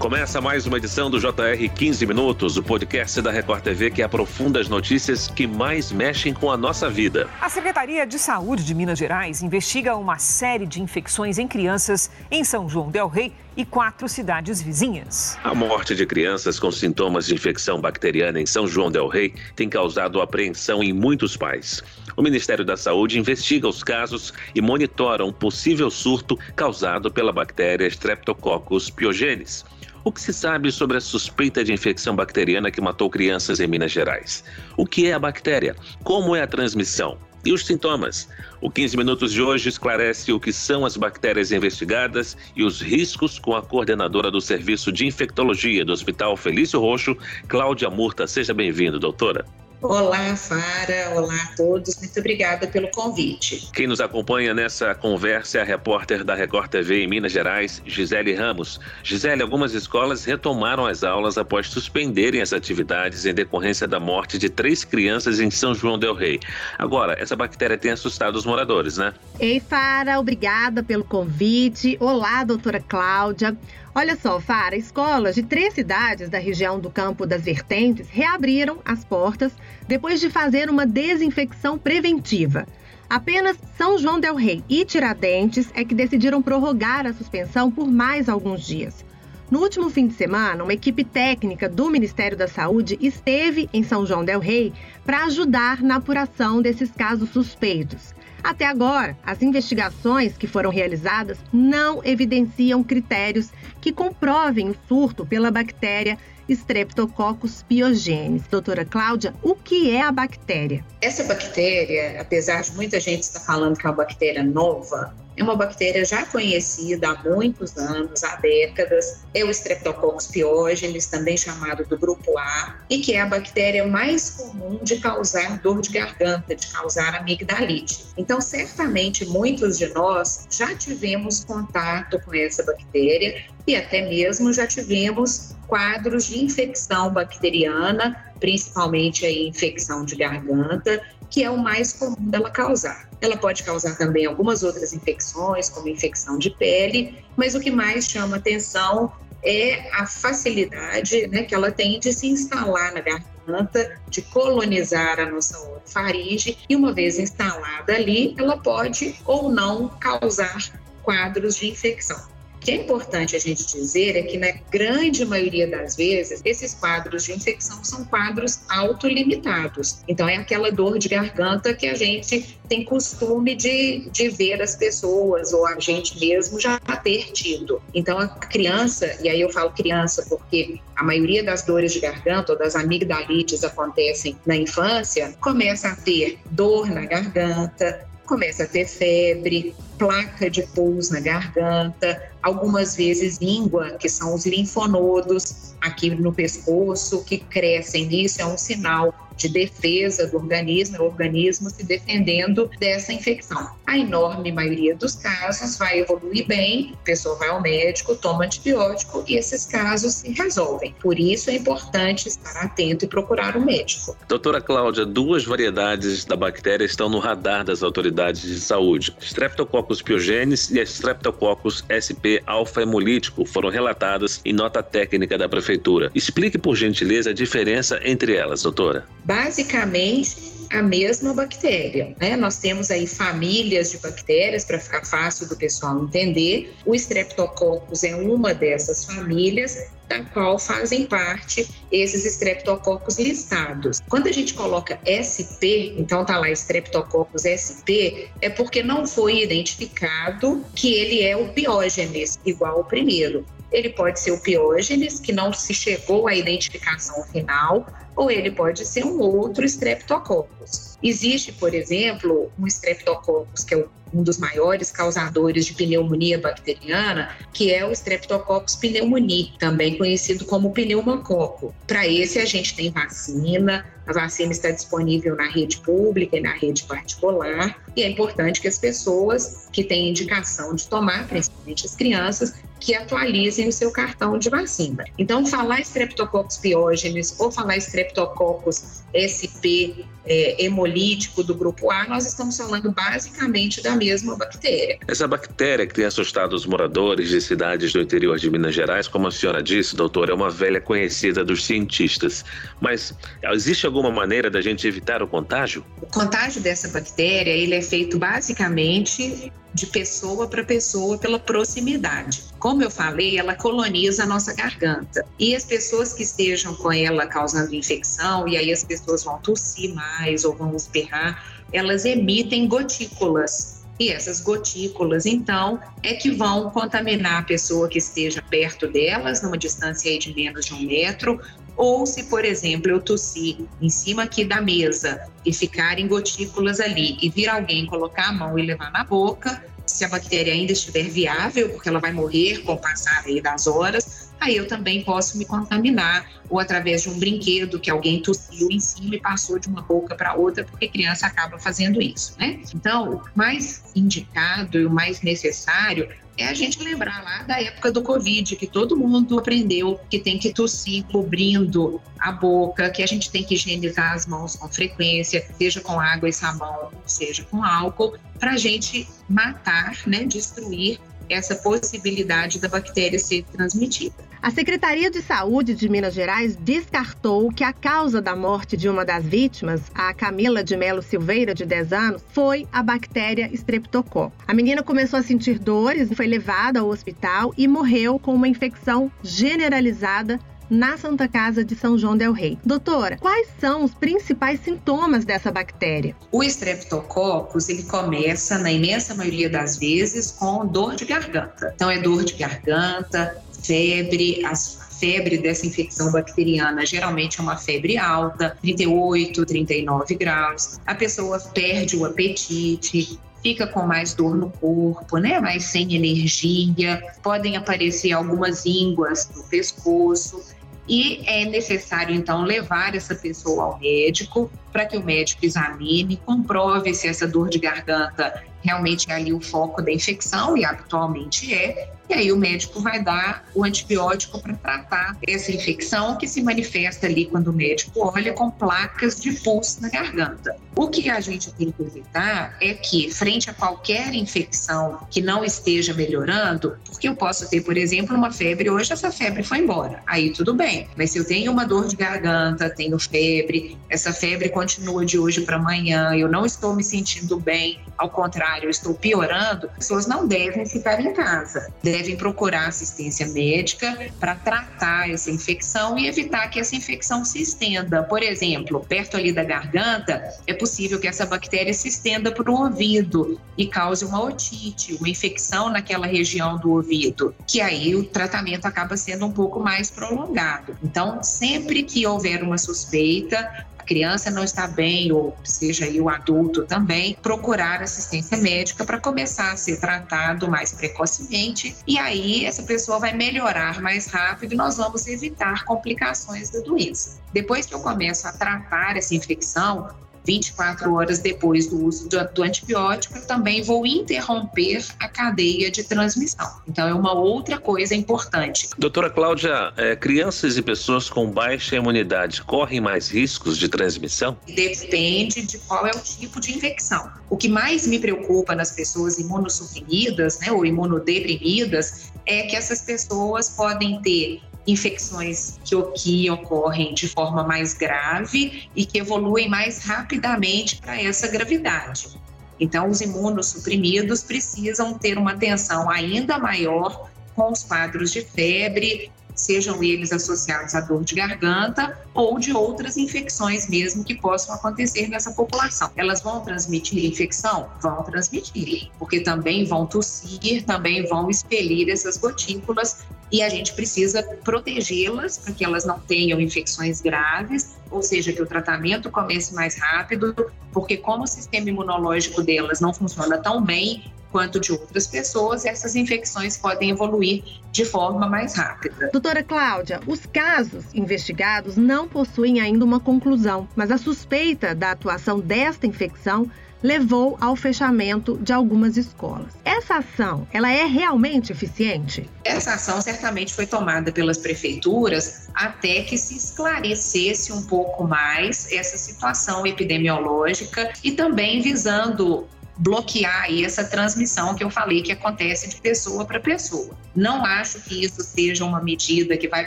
Começa mais uma edição do JR 15 Minutos, o podcast da Record TV que aprofunda as notícias que mais mexem com a nossa vida. A Secretaria de Saúde de Minas Gerais investiga uma série de infecções em crianças em São João Del Rei e quatro cidades vizinhas. A morte de crianças com sintomas de infecção bacteriana em São João Del Rei tem causado apreensão em muitos pais. O Ministério da Saúde investiga os casos e monitora um possível surto causado pela bactéria Streptococcus pyogenes. O que se sabe sobre a suspeita de infecção bacteriana que matou crianças em Minas Gerais? O que é a bactéria? Como é a transmissão? E os sintomas? O 15 Minutos de hoje esclarece o que são as bactérias investigadas e os riscos com a coordenadora do Serviço de Infectologia do Hospital Felício Roxo, Cláudia Murta. Seja bem-vindo, doutora. Olá, Fara. Olá a todos. Muito obrigada pelo convite. Quem nos acompanha nessa conversa é a repórter da Record TV em Minas Gerais, Gisele Ramos. Gisele, algumas escolas retomaram as aulas após suspenderem as atividades em decorrência da morte de três crianças em São João del Rei. Agora, essa bactéria tem assustado os moradores, né? Ei, Fara, obrigada pelo convite. Olá, doutora Cláudia. Olha só, Fara, escolas de três cidades da região do Campo das Vertentes reabriram as portas depois de fazer uma desinfecção preventiva. Apenas São João Del Rei e Tiradentes é que decidiram prorrogar a suspensão por mais alguns dias. No último fim de semana, uma equipe técnica do Ministério da Saúde esteve em São João Del Rei para ajudar na apuração desses casos suspeitos. Até agora, as investigações que foram realizadas não evidenciam critérios que comprovem o surto pela bactéria Streptococcus pyogenes. Doutora Cláudia, o que é a bactéria? Essa bactéria, apesar de muita gente estar falando que é uma bactéria nova, é uma bactéria já conhecida há muitos anos, há décadas. É o Streptococcus pyogenes, também chamado do grupo A, e que é a bactéria mais comum de causar dor de garganta, de causar amigdalite. Então, certamente muitos de nós já tivemos contato com essa bactéria e até mesmo já tivemos quadros de infecção bacteriana, principalmente a infecção de garganta, que é o mais comum dela causar. Ela pode causar também algumas outras infecções, como infecção de pele, mas o que mais chama atenção é a facilidade né, que ela tem de se instalar na garganta, de colonizar a nossa faringe, e uma vez instalada ali, ela pode ou não causar quadros de infecção. O que é importante a gente dizer é que, na grande maioria das vezes, esses quadros de infecção são quadros autolimitados. Então, é aquela dor de garganta que a gente tem costume de, de ver as pessoas ou a gente mesmo já ter tido. Então, a criança, e aí eu falo criança porque a maioria das dores de garganta ou das amigdalites acontecem na infância, começa a ter dor na garganta, começa a ter febre, placa de pus na garganta, algumas vezes língua, que são os linfonodos aqui no pescoço, que crescem. Isso é um sinal de defesa do organismo, é o organismo se defendendo dessa infecção. A enorme maioria dos casos vai evoluir bem, a pessoa vai ao médico, toma antibiótico e esses casos se resolvem. Por isso é importante estar atento e procurar o um médico. Doutora Cláudia, duas variedades da bactéria estão no radar das autoridades de saúde: Streptococcus pyogenes e Streptococcus sp alfa hemolítico foram relatadas em nota técnica da prefeitura. Explique por gentileza a diferença entre elas, doutora. Basicamente, a mesma bactéria. Né? Nós temos aí famílias de bactérias, para ficar fácil do pessoal entender. O Streptococcus é uma dessas famílias, da qual fazem parte esses Streptococcus listados. Quando a gente coloca SP, então tá lá Streptococcus SP, é porque não foi identificado que ele é o piógenes, igual o primeiro. Ele pode ser o piógenes, que não se chegou à identificação final, ou ele pode ser um outro Streptococcus. Existe, por exemplo, um Streptococcus, que é um dos maiores causadores de pneumonia bacteriana, que é o Streptococcus pneumoniae, também conhecido como pneumococo. Para esse a gente tem vacina, a vacina está disponível na rede pública e na rede particular, e é importante que as pessoas que têm indicação de tomar, principalmente as crianças, que atualizem o seu cartão de vacina. Então, falar Streptococcus pyogenes ou falar Streptococcus SP é, hemolítico do grupo A, nós estamos falando basicamente da mesma bactéria. Essa bactéria que tem assustado os moradores de cidades do interior de Minas Gerais, como a senhora disse, doutor, é uma velha conhecida dos cientistas. Mas existe alguma maneira da gente evitar o contágio? O contágio dessa bactéria ele é feito basicamente de pessoa para pessoa pela proximidade. Como eu falei, ela coloniza a nossa garganta. E as pessoas que estejam com ela causando infecção, e aí as pessoas vão tossir mais ou vão espirrar, elas emitem gotículas. E essas gotículas, então, é que vão contaminar a pessoa que esteja perto delas, numa distância de menos de um metro, ou se, por exemplo, eu tossir em cima aqui da mesa e ficarem gotículas ali e vir alguém colocar a mão e levar na boca, se a bactéria ainda estiver viável, porque ela vai morrer com o passar das horas, aí eu também posso me contaminar, ou através de um brinquedo que alguém tossiu em cima e passou de uma boca para outra, porque criança acaba fazendo isso, né? Então, o mais indicado e o mais necessário é a gente lembrar lá da época do Covid, que todo mundo aprendeu que tem que tossir cobrindo a boca, que a gente tem que higienizar as mãos com frequência, seja com água e sabão, seja com álcool, para a gente matar, né, destruir essa possibilidade da bactéria ser transmitida. A Secretaria de Saúde de Minas Gerais descartou que a causa da morte de uma das vítimas, a Camila de Melo Silveira, de 10 anos, foi a bactéria Streptococcus. A menina começou a sentir dores, foi levada ao hospital e morreu com uma infecção generalizada na Santa Casa de São João del Rei. Doutora, quais são os principais sintomas dessa bactéria? O Streptococcus, ele começa, na imensa maioria das vezes, com dor de garganta. Então, é dor de garganta, febre, a febre dessa infecção bacteriana geralmente é uma febre alta, 38, 39 graus. A pessoa perde o apetite, fica com mais dor no corpo, né? Mais sem energia. Podem aparecer algumas ínguas no pescoço e é necessário então levar essa pessoa ao médico para que o médico examine, comprove se essa dor de garganta realmente é ali o foco da infecção, e habitualmente é, e aí o médico vai dar o antibiótico para tratar essa infecção que se manifesta ali quando o médico olha com placas de pulso na garganta. O que a gente tem que evitar é que, frente a qualquer infecção que não esteja melhorando, porque eu posso ter, por exemplo, uma febre, hoje essa febre foi embora, aí tudo bem, mas se eu tenho uma dor de garganta, tenho febre, essa febre continua de hoje para amanhã, eu não estou me sentindo bem, ao contrário, eu estou piorando, as pessoas não devem ficar em casa, devem procurar assistência médica para tratar essa infecção e evitar que essa infecção se estenda. Por exemplo, perto ali da garganta, é possível que essa bactéria se estenda para o ouvido e cause uma otite, uma infecção naquela região do ouvido, que aí o tratamento acaba sendo um pouco mais prolongado. Então, sempre que houver uma suspeita, criança não está bem, ou seja aí o adulto também, procurar assistência médica para começar a ser tratado mais precocemente e aí essa pessoa vai melhorar mais rápido e nós vamos evitar complicações da doença. Depois que eu começo a tratar essa infecção, 24 horas depois do uso do, do, antibiótico, eu também vou interromper a cadeia de transmissão. Então, é uma outra coisa importante. Doutora Cláudia, é, crianças e pessoas com baixa imunidade correm mais riscos de transmissão? Depende de qual é o tipo de infecção. O que mais me preocupa nas pessoas imunossuprimidas né, ou imunodeprimidas é que essas pessoas podem ter infecções que, que ocorrem de forma mais grave e que evoluem mais rapidamente para essa gravidade. Então, os imunossuprimidos precisam ter uma atenção ainda maior com os quadros de febre, sejam eles associados à dor de garganta ou de outras infecções mesmo que possam acontecer nessa população. Elas vão transmitir infecção? Vão transmitir, porque também vão tossir, também vão expelir essas gotículas e a gente precisa protegê-las para que elas não tenham infecções graves, ou seja, que o tratamento comece mais rápido, porque como o sistema imunológico delas não funciona tão bem, quanto de outras pessoas, essas infecções podem evoluir de forma mais rápida. Doutora Cláudia, os casos investigados não possuem ainda uma conclusão, mas a suspeita da atuação desta infecção levou ao fechamento de algumas escolas. Essa ação, ela é realmente eficiente? Essa ação certamente foi tomada pelas prefeituras até que se esclarecesse um pouco mais essa situação epidemiológica e também visando bloquear aí essa transmissão que eu falei que acontece de pessoa para pessoa. Não acho que isso seja uma medida que vai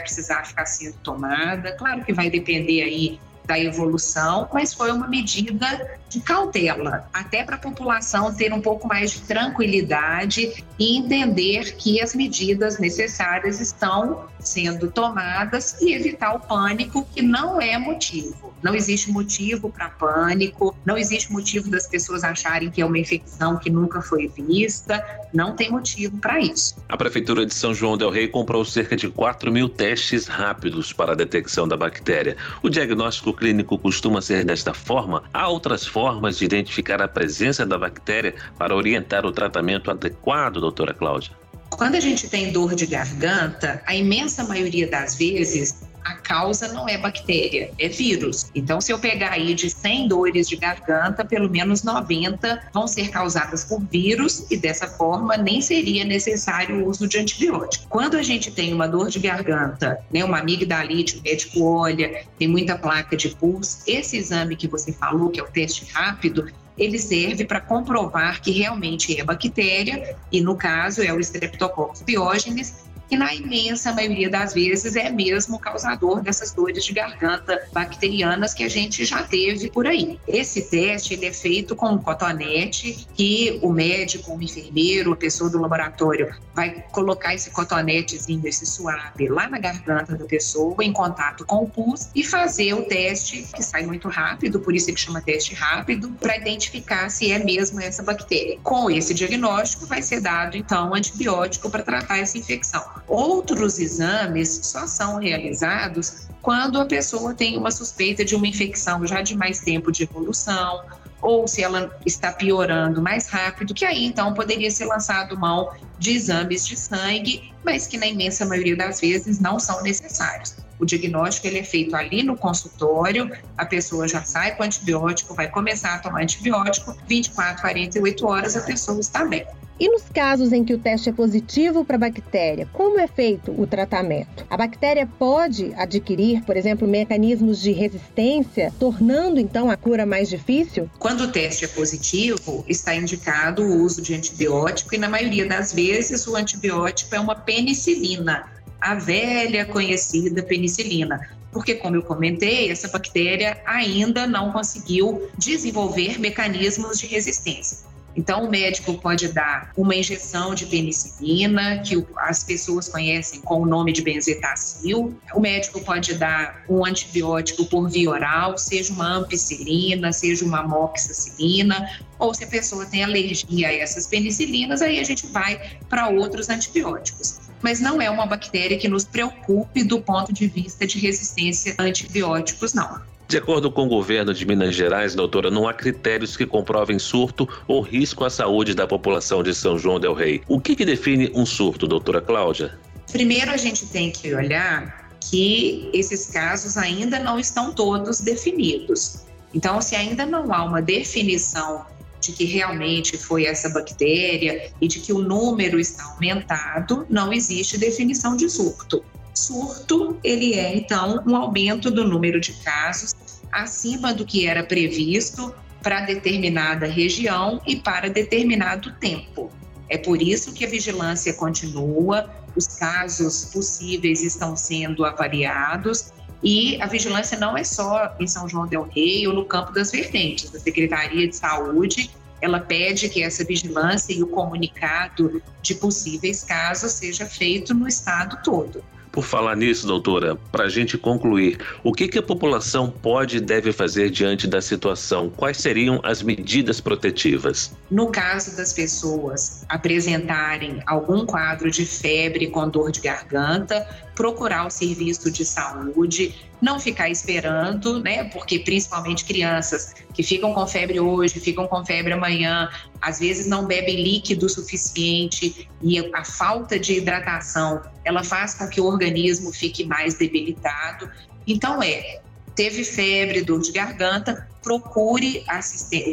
precisar ficar sendo tomada. Claro que vai depender aí da evolução, mas foi uma medida de cautela, até para a população ter um pouco mais de tranquilidade e entender que as medidas necessárias estão sendo tomadas e evitar o pânico, que não é motivo. Não existe motivo para pânico, não existe motivo das pessoas acharem que é uma infecção que nunca foi vista, não tem motivo para isso. A Prefeitura de São João Del Rei comprou cerca de 4 mil testes rápidos para a detecção da bactéria. O diagnóstico clínico costuma ser desta forma? Há outras formas de identificar a presença da bactéria para orientar o tratamento adequado, doutora Cláudia? Quando a gente tem dor de garganta, a imensa maioria das vezes a causa não é bactéria, é vírus. Então, se eu pegar aí de 100 dores de garganta, pelo menos 90 vão ser causadas por vírus e dessa forma nem seria necessário o uso de antibiótico. Quando a gente tem uma dor de garganta, né, uma amigdalite, o médico olha, tem muita placa de pulso, esse exame que você falou, que é o teste rápido, ele serve para comprovar que realmente é bactéria, e no caso é o Streptococcus pyogenes, que na imensa maioria das vezes é mesmo causador dessas dores de garganta bacterianas que a gente já teve por aí. Esse teste ele é feito com um cotonete que o médico, o enfermeiro, a pessoa do laboratório vai colocar esse cotonetezinho, esse suave lá na garganta da pessoa em contato com o pus e fazer o teste que sai muito rápido, por isso ele chama teste rápido, para identificar se é mesmo essa bactéria. Com esse diagnóstico vai ser dado então antibiótico para tratar essa infecção. Outros exames só são realizados quando a pessoa tem uma suspeita de uma infecção já de mais tempo de evolução, ou se ela está piorando mais rápido, que aí então poderia ser lançado mão de exames de sangue, mas que na imensa maioria das vezes não são necessários. O diagnóstico ele é feito ali no consultório, a pessoa já sai com antibiótico, vai começar a tomar antibiótico, 24, 48 horas a pessoa está bem. E nos casos em que o teste é positivo para a bactéria, como é feito o tratamento? A bactéria pode adquirir, por exemplo, mecanismos de resistência, tornando então a cura mais difícil? Quando o teste é positivo, está indicado o uso de antibiótico e na maioria das vezes o antibiótico é uma penicilina, a velha conhecida penicilina porque, como eu comentei, essa bactéria ainda não conseguiu desenvolver mecanismos de resistência. Então, o médico pode dar uma injeção de penicilina, que as pessoas conhecem com o nome de benzetacil. O médico pode dar um antibiótico por via oral, seja uma ampicilina, seja uma amoxicilina, ou se a pessoa tem alergia a essas penicilinas, aí a gente vai para outros antibióticos mas não é uma bactéria que nos preocupe do ponto de vista de resistência a antibióticos, não. De acordo com o governo de Minas Gerais, doutora, não há critérios que comprovem surto ou risco à saúde da população de São João del Rei. O que, que define um surto, doutora Cláudia? Primeiro, a gente tem que olhar que esses casos ainda não estão todos definidos. Então, se ainda não há uma definição de que realmente foi essa bactéria e de que o número está aumentado, não existe definição de surto. Surto, ele é então um aumento do número de casos acima do que era previsto para determinada região e para determinado tempo. É por isso que a vigilância continua, os casos possíveis estão sendo avaliados e a vigilância não é só em São João del Rei ou no campo das vertentes. A Secretaria de Saúde ela pede que essa vigilância e o comunicado de possíveis casos seja feito no estado todo. Por falar nisso, doutora, para a gente concluir, o que, que a população pode e deve fazer diante da situação? Quais seriam as medidas protetivas? No caso das pessoas apresentarem algum quadro de febre com dor de garganta, procurar o serviço de saúde, não ficar esperando, né? Porque principalmente crianças que ficam com febre hoje, ficam com febre amanhã, às vezes não bebem líquido suficiente e a falta de hidratação, ela faz com que o organismo fique mais debilitado. Então é, teve febre, dor de garganta, procure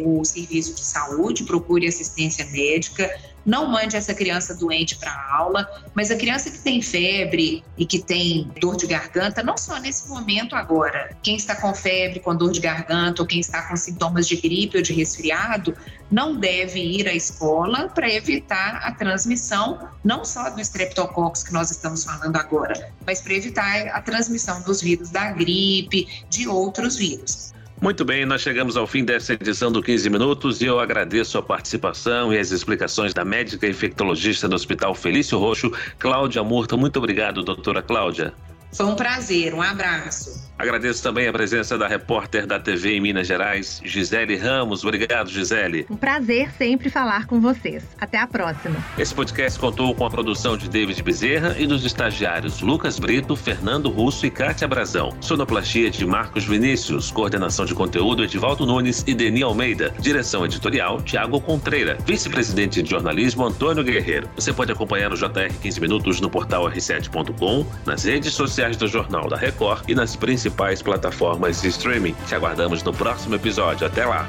o serviço de saúde, procure assistência médica, não mande essa criança doente para a aula, mas a criança que tem febre e que tem dor de garganta, não só nesse momento agora, quem está com febre, com dor de garganta ou quem está com sintomas de gripe ou de resfriado, não deve ir à escola para evitar a transmissão, não só do streptococcus que nós estamos falando agora, mas para evitar a transmissão dos vírus da gripe, de outros vírus. Muito bem, nós chegamos ao fim dessa edição do 15 Minutos e eu agradeço a participação e as explicações da médica infectologista do Hospital Felício Roxo, Cláudia Murta. Muito obrigado, doutora Cláudia. Foi um prazer, um abraço. Agradeço também a presença da repórter da TV em Minas Gerais, Gisele Ramos. Obrigado, Gisele. Um prazer sempre falar com vocês. Até a próxima. Esse podcast contou com a produção de David Bezerra e dos estagiários Lucas Brito, Fernando Russo e Kátia Brazão. Sonoplastia de Marcos Vinícius. Coordenação de conteúdo Edivaldo Nunes e Deni Almeida. Direção editorial Tiago Contreira. Vice-presidente de jornalismo Antônio Guerreiro. Você pode acompanhar o JR 15 Minutos no portal r7.com, nas redes sociais do Jornal da Record e nas principais principais plataformas de streaming. Te aguardamos no próximo episódio. Até lá!